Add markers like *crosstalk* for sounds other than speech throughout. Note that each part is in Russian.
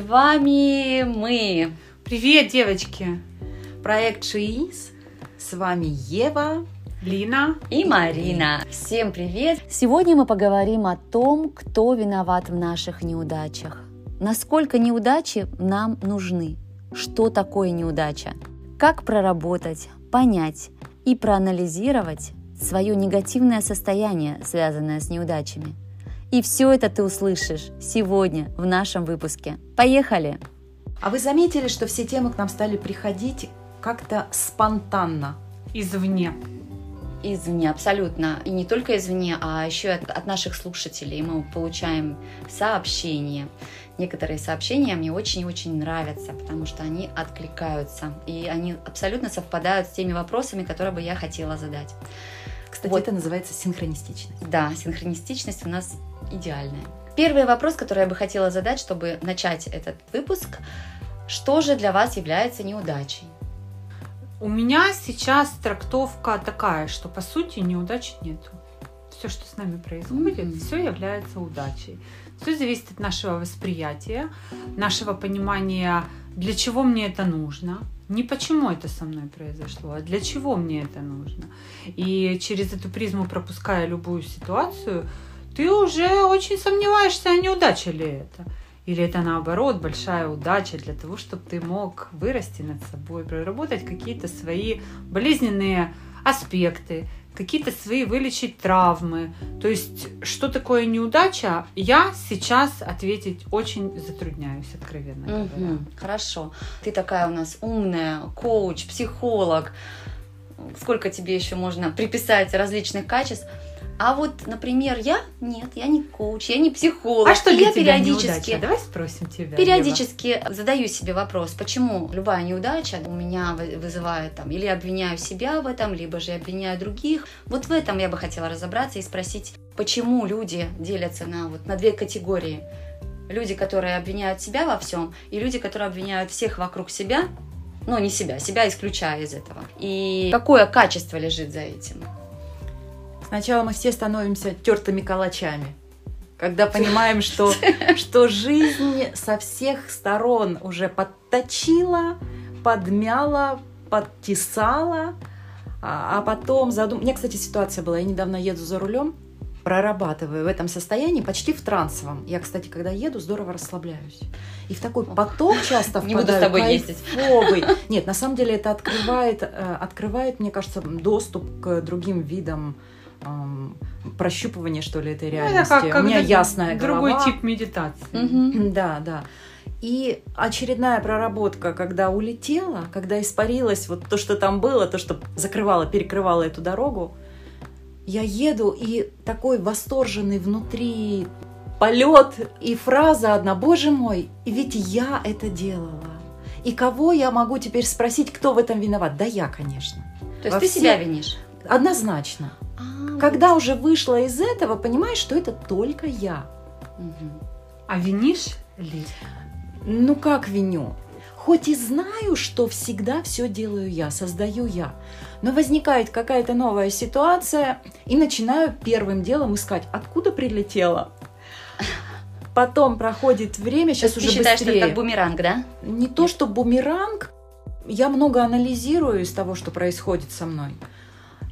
С вами мы. Привет, девочки! Проект Шиис. С вами Ева, Лина и Марина. Всем привет! Сегодня мы поговорим о том, кто виноват в наших неудачах. Насколько неудачи нам нужны? Что такое неудача? Как проработать, понять и проанализировать свое негативное состояние, связанное с неудачами – и все это ты услышишь сегодня в нашем выпуске. Поехали! А вы заметили, что все темы к нам стали приходить как-то спонтанно? Извне. Извне, абсолютно. И не только извне, а еще от, от наших слушателей. Мы получаем сообщения. Некоторые сообщения мне очень-очень нравятся, потому что они откликаются. И они абсолютно совпадают с теми вопросами, которые бы я хотела задать. Кстати, вот. это называется синхронистичность. Да, синхронистичность у нас идеальная. Первый вопрос, который я бы хотела задать, чтобы начать этот выпуск. Что же для вас является неудачей? У меня сейчас трактовка такая, что по сути неудачи нету. Все, что с нами происходит, mm-hmm. все является удачей. Все зависит от нашего восприятия, нашего понимания, для чего мне это нужно, не почему это со мной произошло, а для чего мне это нужно. И через эту призму, пропуская любую ситуацию, ты уже очень сомневаешься, а неудача ли это. Или это наоборот большая удача для того, чтобы ты мог вырасти над собой, проработать какие-то свои болезненные аспекты, какие-то свои вылечить травмы. То есть, что такое неудача, я сейчас ответить очень затрудняюсь, откровенно говоря. Угу, хорошо. Ты такая у нас умная, коуч, психолог. Сколько тебе еще можно приписать различных качеств? А вот, например, я нет, я не коуч, я не психолог. А что для я тебя периодически, неудача? Давай спросим тебя. Периодически Ева. задаю себе вопрос, почему любая неудача у меня вызывает там, или обвиняю себя в этом, либо же обвиняю других. Вот в этом я бы хотела разобраться и спросить, почему люди делятся на вот на две категории. Люди, которые обвиняют себя во всем, и люди, которые обвиняют всех вокруг себя, но не себя, себя исключая из этого. И какое качество лежит за этим? Сначала мы все становимся тертыми калачами. Когда *laughs* понимаем, что, что жизнь со всех сторон уже подточила, подмяла, подтесала, а, а потом задум... У меня, кстати, ситуация была. Я недавно еду за рулем, прорабатываю в этом состоянии, почти в трансовом. Я, кстати, когда еду, здорово расслабляюсь. И в такой поток часто *laughs* Не буду с тобой ездить. *laughs* Нет, на самом деле это открывает, э, открывает, мне кажется, доступ к другим видам эм, прощупывание, что ли, этой реальности. Ну, как, как У меня ясная другой голова. тип медитации. Угу. Да, да. И очередная проработка, когда улетела, когда испарилась вот то, что там было, то, что закрывало, перекрывало эту дорогу, я еду, и такой восторженный внутри полет и фраза одна, боже мой, ведь я это делала. И кого я могу теперь спросить, кто в этом виноват? Да я, конечно. То есть Во ты все... себя винишь? Однозначно. Когда уже вышла из этого, понимаешь, что это только я. А винишь ли? Ну как виню? Хоть и знаю, что всегда все делаю я, создаю я, но возникает какая-то новая ситуация, и начинаю первым делом искать, откуда прилетела. Потом проходит время, сейчас уже ты считаешь, быстрее. что это как бумеранг, да? Не то, что бумеранг. Я много анализирую из того, что происходит со мной.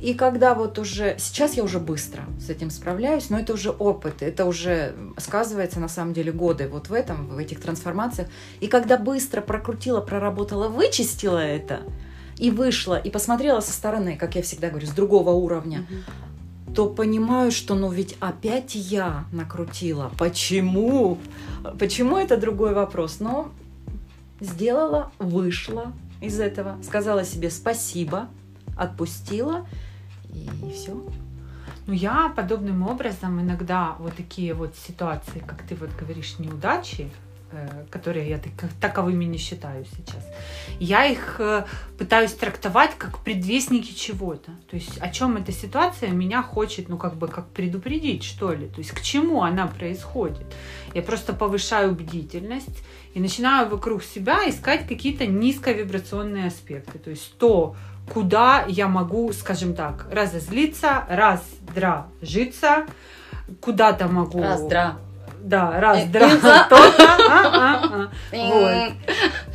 И когда вот уже, сейчас я уже быстро с этим справляюсь, но это уже опыт, это уже сказывается на самом деле годы вот в этом, в этих трансформациях. И когда быстро прокрутила, проработала, вычистила это, и вышла, и посмотрела со стороны, как я всегда говорю, с другого уровня, угу. то понимаю, что ну ведь опять я накрутила. Почему? Почему это другой вопрос? Но сделала, вышла из этого, сказала себе спасибо, отпустила, и все. Ну, я подобным образом иногда вот такие вот ситуации, как ты вот говоришь, неудачи, э, которые я таковыми не считаю сейчас, я их э, пытаюсь трактовать как предвестники чего-то. То есть о чем эта ситуация меня хочет, ну как бы как предупредить, что ли. То есть к чему она происходит. Я просто повышаю бдительность и начинаю вокруг себя искать какие-то низковибрационные аспекты. То есть то, куда я могу, скажем так, разозлиться, раздражиться, куда-то могу... Раздра. Да, раз, И- два, и за- *laughs* то-то, а, а, а. Вот.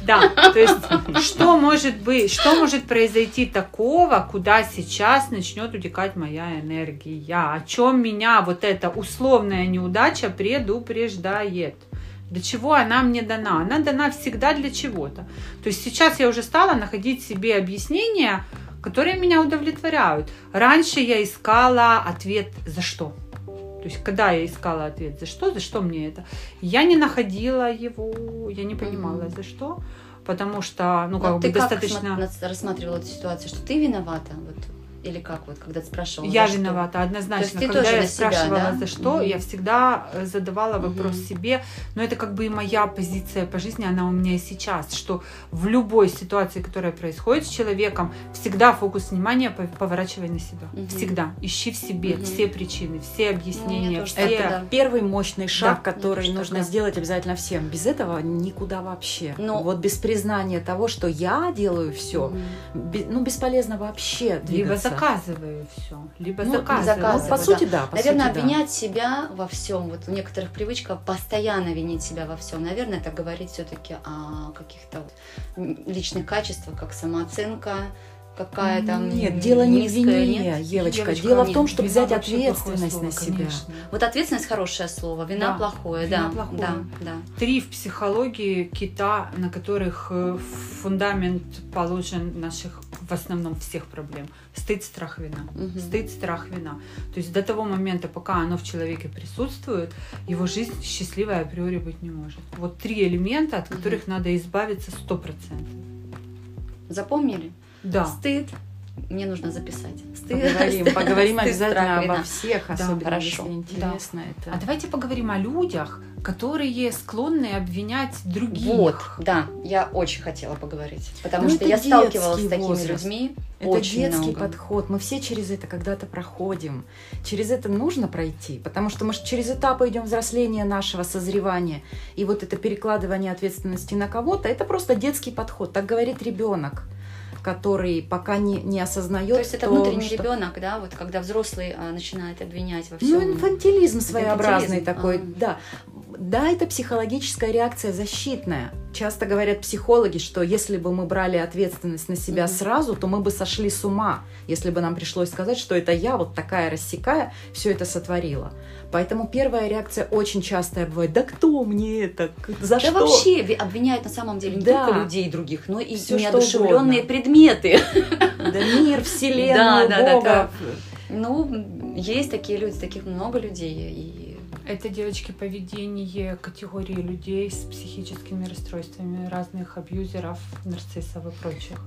Да, то есть что может быть, что может произойти такого, куда сейчас начнет утекать моя энергия, о чем меня вот эта условная неудача предупреждает. Для чего она мне дана? Она дана всегда для чего-то. То есть сейчас я уже стала находить себе объяснения, которые меня удовлетворяют. Раньше я искала ответ за что. То есть, когда я искала ответ за что, за что мне это, я не находила его, я не понимала за что, потому что, ну, как Вот бы ты как достаточно... сма- рассматривала эту ситуацию, что ты виновата? Вот, или как вот, когда ты спрашивала? Я за что? виновата, однозначно. ты Когда тоже я себя, спрашивала, да? за что, Мгм. я всегда э, задавала вопрос Мгм. себе. Но это как бы и моя позиция по жизни, она у меня и сейчас, что в любой ситуации, которая происходит с человеком, всегда фокус внимания пов- поворачивай на себя. Мгм. Всегда. Ищи в себе Мгм. все причины, все объяснения, тоже все... Это да. первый мощный шаг, Да. который нужно так, да. сделать обязательно всем. Без этого никуда вообще. Но- Вот без признания того, что я делаю все, Мгм. ну бесполезно вообще двигаться. Заказываю все, либо Ну, заказываю. заказываю, Ну, по да. сути, да. По Наверное, сути, да. обвинять себя во всем. Вот у некоторых привычка постоянно винить себя во всем. Наверное, это говорит все-таки о каких-то личных качествах, как самооценка какая-то. Нет, м, дело не в вине, нет? Девочка. Девочка, Дело в нет. том, чтобы взять ответственность слово, на себя. конечно. Вот ответственность хорошее слово, вина Да, плохое, вина да, плохое. да, да. Три в психологии кита, на которых э, фундамент положен наших, в основном, всех проблем. Стыд, страх, вина. Мгм. Стыд, страх, вина. То есть до того момента, пока оно в человеке присутствует, его жизнь счастливой априори быть не может. Вот три элемента, от которых надо избавиться сто процентов. Запомнили? Да. Стыд. Мне нужно записать. Стыд. Поговорим, *laughs* стыд, поговорим стыд, страх, обязательно вина. обо всех, особенно хорошо. если интересно. Это... А давайте поговорим о людях, которые склонны обвинять других. Вот, да, я очень хотела поговорить, потому Ну, что я сталкивалась с такими возраст. людьми Это очень детский много. подход. Мы все через это когда-то проходим. Через это нужно пройти, потому что мы ж через этапы идем взросления нашего созревания. И вот это перекладывание ответственности на кого-то, это просто детский подход. Так говорит ребенок, который пока не, не осознает. То есть это то, внутренний что- ребенок, да, вот когда взрослый а, начинает обвинять во всем. Ну, инфантилизм своеобразный инфантилизм, такой, а. да. Да, это психологическая реакция защитная. Часто говорят психологи, что если бы мы брали ответственность на себя Мгм. сразу, то мы бы сошли с ума, если бы нам пришлось сказать, что это я, вот такая рассекая, все это сотворила. Поэтому первая реакция очень частая бывает, да кто мне это, за Да что? вообще ви- обвиняют на самом деле не Да. только людей других, но и что неодушевленные предметы. Да мир, *laughs* вселенную, Да, да, да, Бога. да. Ну, есть такие люди, таких много людей. И Это, девочки, поведение категории людей с психическими расстройствами, разных абьюзеров, нарциссов и прочих.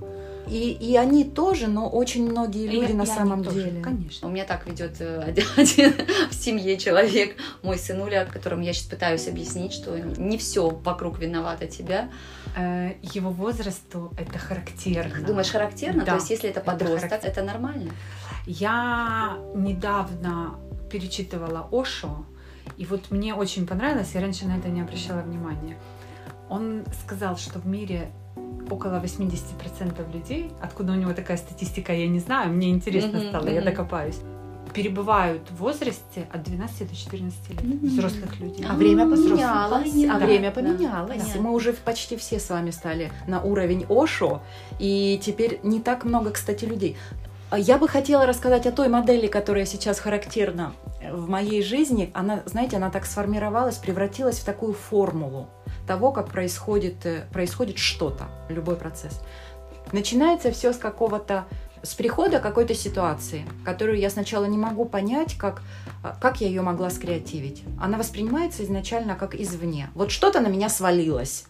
И, и они тоже, но очень многие люди И- на и они самом тоже, деле. Конечно. У меня так ведет э, *laughs* один, один в семье человек, мой сынуля, которому я сейчас пытаюсь объяснить, что не все вокруг виновато тебя. Э, Его возрасту это характерно. Думаешь, характерно? Да, То есть, если это это подросток, это, характерно. нормально? Я недавно перечитывала Ошо, и вот мне очень понравилось, я раньше на это не обращала внимания. Он сказал, что в мире около 80% людей, откуда у него такая статистика, я не знаю, мне интересно Мгм, стало, я мгм. докопаюсь, перебывают в возрасте от 12 до 14 лет, Мгм. взрослых людей. А время поменялось. А Да, время да, поменялось. понятно. Мы уже почти все с вами стали на уровень Ошо, и теперь не так много, кстати, людей. А Я бы хотела рассказать о той модели, которая сейчас характерна в моей жизни. Она, знаете, она так сформировалась, превратилась в такую формулу того, как происходит, э, происходит что-то, любой процесс. Начинается все с какого-то с прихода какой-то ситуации, которую я сначала не могу понять, как, а, как я ее могла скреативить. Она воспринимается изначально как извне. Вот что-то на меня свалилось.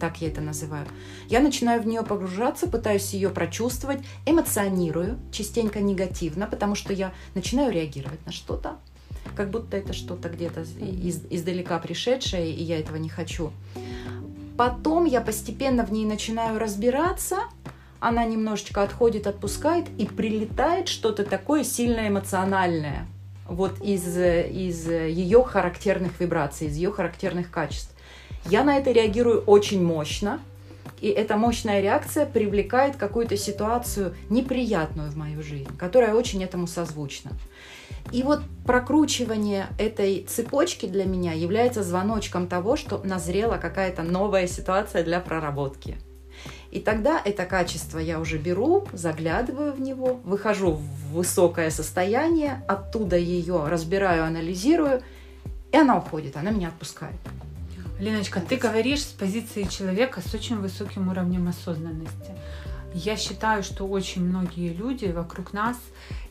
Так я это называю. Я начинаю в нее погружаться, пытаюсь ее прочувствовать, эмоционирую, частенько негативно, потому что я начинаю реагировать на что-то, как будто это что-то где-то из- издалека пришедшее, и я этого не хочу. Потом я постепенно в ней начинаю разбираться, она немножечко отходит, отпускает, и прилетает что-то такое сильно эмоциональное. Вот из, из ее характерных вибраций, из ее характерных качеств. Я на это реагирую очень мощно, и эта мощная реакция привлекает какую-то ситуацию неприятную в мою жизнь, которая очень этому созвучна. И вот прокручивание этой цепочки для меня является звоночком того, что назрела какая-то новая ситуация для проработки. И тогда это качество я уже беру, заглядываю в него, выхожу в высокое состояние, оттуда ее разбираю, анализирую, и она уходит, она меня отпускает. Леночка, ты говоришь с позиции человека с очень высоким уровнем осознанности. Я считаю, что очень многие люди вокруг нас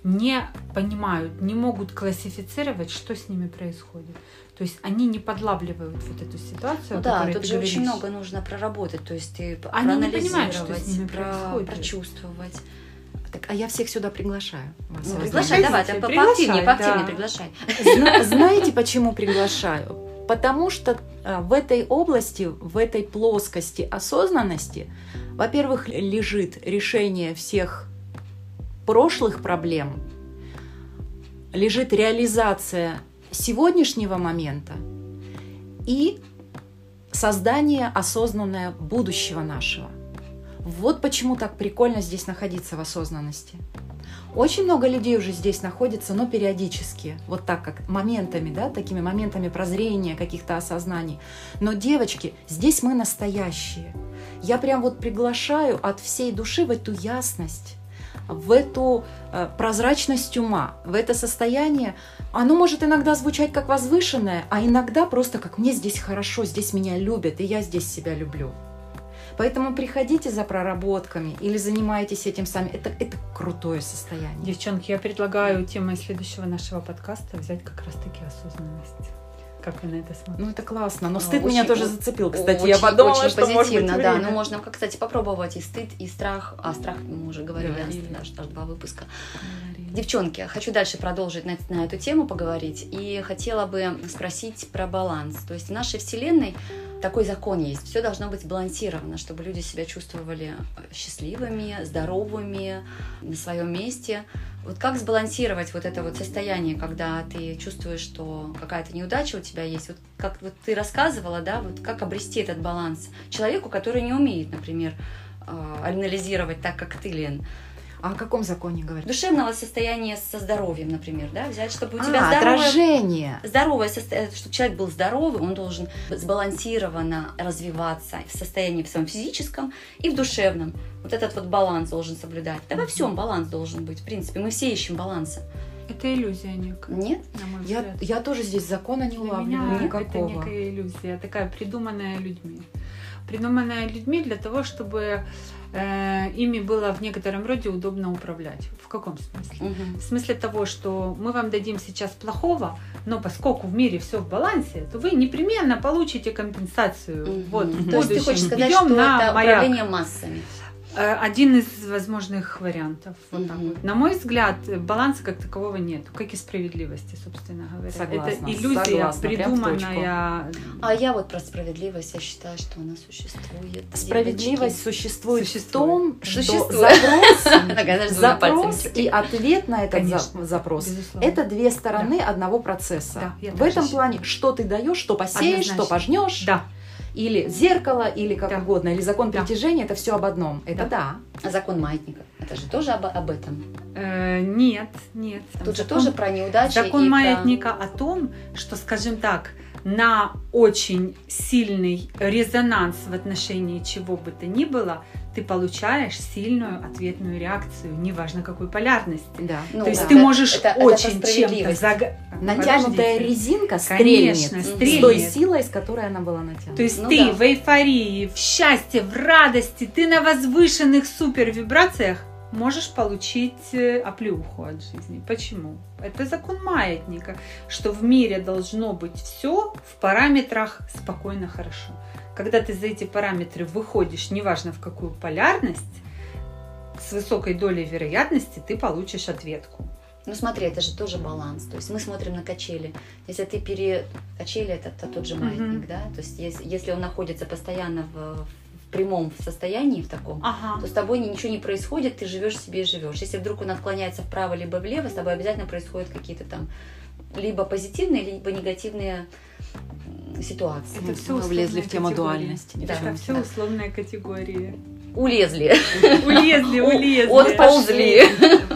не понимают, не могут классифицировать, что с ними происходит. То есть они не подлавливают вот эту ситуацию. Ну да, тут же говоришь. очень много нужно проработать, то есть ты они не понимают, что с ними про, происходит. прочувствовать. Так, а я всех сюда приглашаю. Вас ну, приглашай, давай, поактивнее, поактивнее да. приглашай. Зна- знаете, почему приглашаю? Потому что а, в этой области, в этой плоскости осознанности, во-первых, лежит решение всех прошлых проблем, лежит реализация сегодняшнего момента и создание осознанное будущего нашего. Вот почему так прикольно здесь находиться в осознанности. Очень много людей уже здесь находится, но периодически, вот так как моментами, да, такими моментами прозрения, каких-то осознаний. Но, девочки, здесь мы настоящие. Я прям вот приглашаю от всей души в эту ясность, в эту э, прозрачность ума, в это состояние. Оно может иногда звучать как возвышенное, а иногда просто как «мне здесь хорошо, здесь меня любят, и я здесь себя люблю». Поэтому приходите за проработками или занимайтесь этим сами. Это, это крутое состояние. Девчонки, я предлагаю темой следующего нашего подкаста взять как раз-таки осознанность. Как вы на это смотрите? Ну, это классно. Но стыд очень, меня тоже зацепил, кстати. Очень, я подумала, очень что позитивно, да. Ну, можно, кстати, попробовать и стыд, и страх. А страх мы уже говорили, говорили. даже, даже два выпуска. Говорили. Девчонки, хочу дальше продолжить на, на эту тему поговорить. И хотела бы спросить про баланс. То есть в нашей Вселенной такой закон есть. Все должно быть балансировано, чтобы люди себя чувствовали счастливыми, здоровыми, на своем месте. Вот как сбалансировать вот это вот состояние, когда ты чувствуешь, что какая-то неудача у тебя есть? Вот как вот ты рассказывала, да, вот как обрести этот баланс человеку, который не умеет, например, а, анализировать так, как ты, Лен. А о каком законе говорить? Душевного состояния со здоровьем, например, да, взять, чтобы у тебя а, здоровое, отражение. здоровое состояние, чтобы человек был здоровый, он должен сбалансированно развиваться в состоянии в своем физическом и в душевном. Вот этот вот баланс должен соблюдать. Да во всем баланс должен быть, в принципе, мы все ищем баланса. Это иллюзия некая. Нет? На мой я, взгляд. я тоже здесь закона не улавливаю никакого. Это некая иллюзия, такая придуманная людьми. Придуманная людьми для того, чтобы э, ими было в некотором роде удобно управлять. В каком смысле? Угу. В смысле того, что мы вам дадим сейчас плохого, но поскольку в мире все в балансе, то вы непременно получите компенсацию. Угу. Вот, в То есть ты хочешь сказать, что на это маяк. управление массами? Э, один из возможных вариантов. Вот угу. так вот. На мой взгляд, баланса как такового нет, как и справедливости, собственно говоря. Согласна, Это иллюзия, согласна, придуманная. А я вот про справедливость, я считаю, что она существует. Справедливость существует, существует в том, что запрос, *laughs* запрос и ответ на этот Конечно, запрос безусловно. это две стороны да. одного процесса. Да, в этом плане, что ты даешь, что посеешь, что пожнешь. Да или зеркало, или как да. угодно, или закон да. притяжения, это все об одном. Это да. да. А закон маятника, это же тоже об, об этом? Э, нет, нет. Тут закон, же тоже про неудачи. Закон маятника про... о том, что, скажем так, на очень сильный резонанс в отношении чего бы то ни было, ты получаешь сильную ответную реакцию, неважно какой полярности. Да. Ну, То есть да. ты можешь это, очень это чем-то заг... Натянутая резинка стрельнет, Конечно, стрельнет с той силой, с которой она была натянута. То есть ну, ты да. в эйфории, в счастье, в радости, ты на возвышенных супер вибрациях можешь получить э, оплеуху от жизни. Почему? Это закон маятника, что в мире должно быть все в параметрах спокойно хорошо. Когда ты за эти параметры выходишь, неважно в какую полярность, с высокой долей вероятности ты получишь ответку. Ну смотри, это же тоже баланс. То есть мы смотрим на качели. Если ты пере... Качели это, это тот же маятник, mm-hmm. да? То есть если, если он находится постоянно в, прямом состоянии, в таком, ага. то с тобой ничего не происходит, ты живешь себе и живешь. Если вдруг он отклоняется вправо либо влево, с тобой обязательно происходят какие-то там либо позитивные, либо негативные ситуации. Это все Мы влезли в тему дуальности. Да, это все условные категории. улезли. Улезли, улезли. Отползли.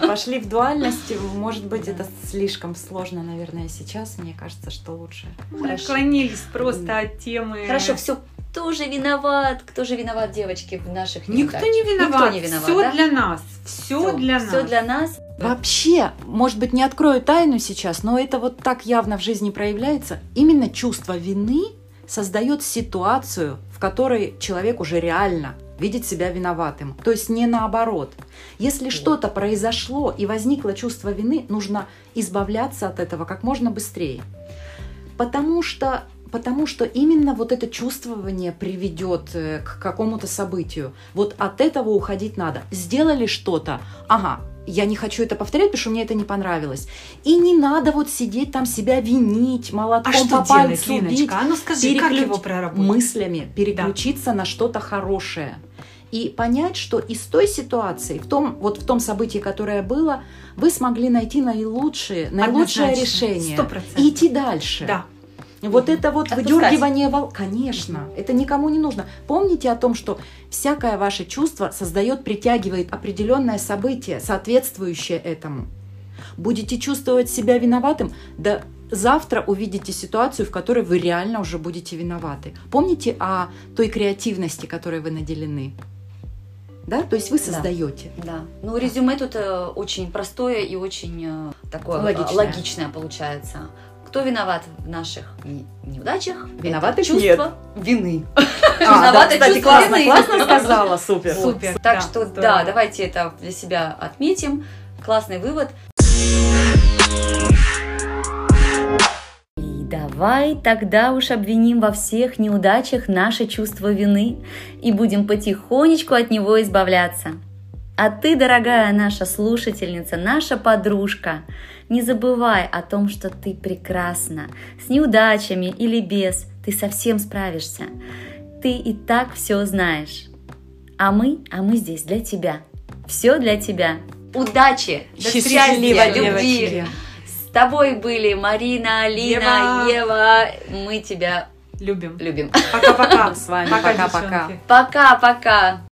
Пошли в дуальность. Может быть, это слишком сложно, наверное, сейчас. Мне кажется, что лучше. Мы отклонились просто от темы. Хорошо, все кто же виноват? Кто же виноват, девочки, в наших Никто не виноват. Никто не виноват, Все да? для нас. Все для нас. Все для нас. Вообще, может быть, не открою тайну сейчас, но это вот так явно в жизни проявляется. Именно чувство вины создает ситуацию, в которой человек уже реально видит себя виноватым. То есть не наоборот. Если что-то произошло и возникло чувство вины, нужно избавляться от этого как можно быстрее. Потому что Потому что именно вот это чувствование приведет э, к какому-то событию. Вот от этого уходить надо. Сделали что-то, ага, я не хочу это повторять, потому что мне это не понравилось. И не надо вот сидеть там себя винить, молотком А что по делать, пальцу Линочка? бить, А ну скажи, как его проработать? мыслями переключиться на что-то хорошее. И понять, что из той ситуации, в том, вот в том событии, которое было, вы смогли найти наилучшие, наилучшее Однозначно. решение. Сто процентов. И идти дальше. Да. Вот это вот Отпускать. выдергивание вол... Конечно, это никому не нужно. Помните о том, что всякое ваше чувство создает, притягивает определенное событие, соответствующее этому. Будете чувствовать себя виноватым, да завтра увидите ситуацию, в которой вы реально уже будете виноваты. Помните о той креативности, которой вы наделены. Да, то есть вы Да. создаете. Да. Ну, резюме тут э, очень простое и очень э, такое э, Логичное. логичное получается. Кто виноват в наших не- неудачах? Виноватых Это чувство вины. *laughs* А, да, Виновата кстати, классно, вины. классно сказала, супер. Супер. Так да, что здорово. да, давайте это для себя отметим. Классный вывод. И давай тогда уж обвиним во всех неудачах наше чувство вины и будем потихонечку от него избавляться. А ты, дорогая наша слушательница, наша подружка, не забывай о том, что ты прекрасна. С неудачами или без, ты совсем справишься. Ты и так все знаешь. А мы, а мы здесь для тебя. Все для тебя. Удачи, Счастливо, счастья, любви. девочки. С тобой были Марина, Алина, Ева. Мы тебя Любим. любим. Пока-пока. *laughs* С вами Пока, пока-пока. Пока-пока.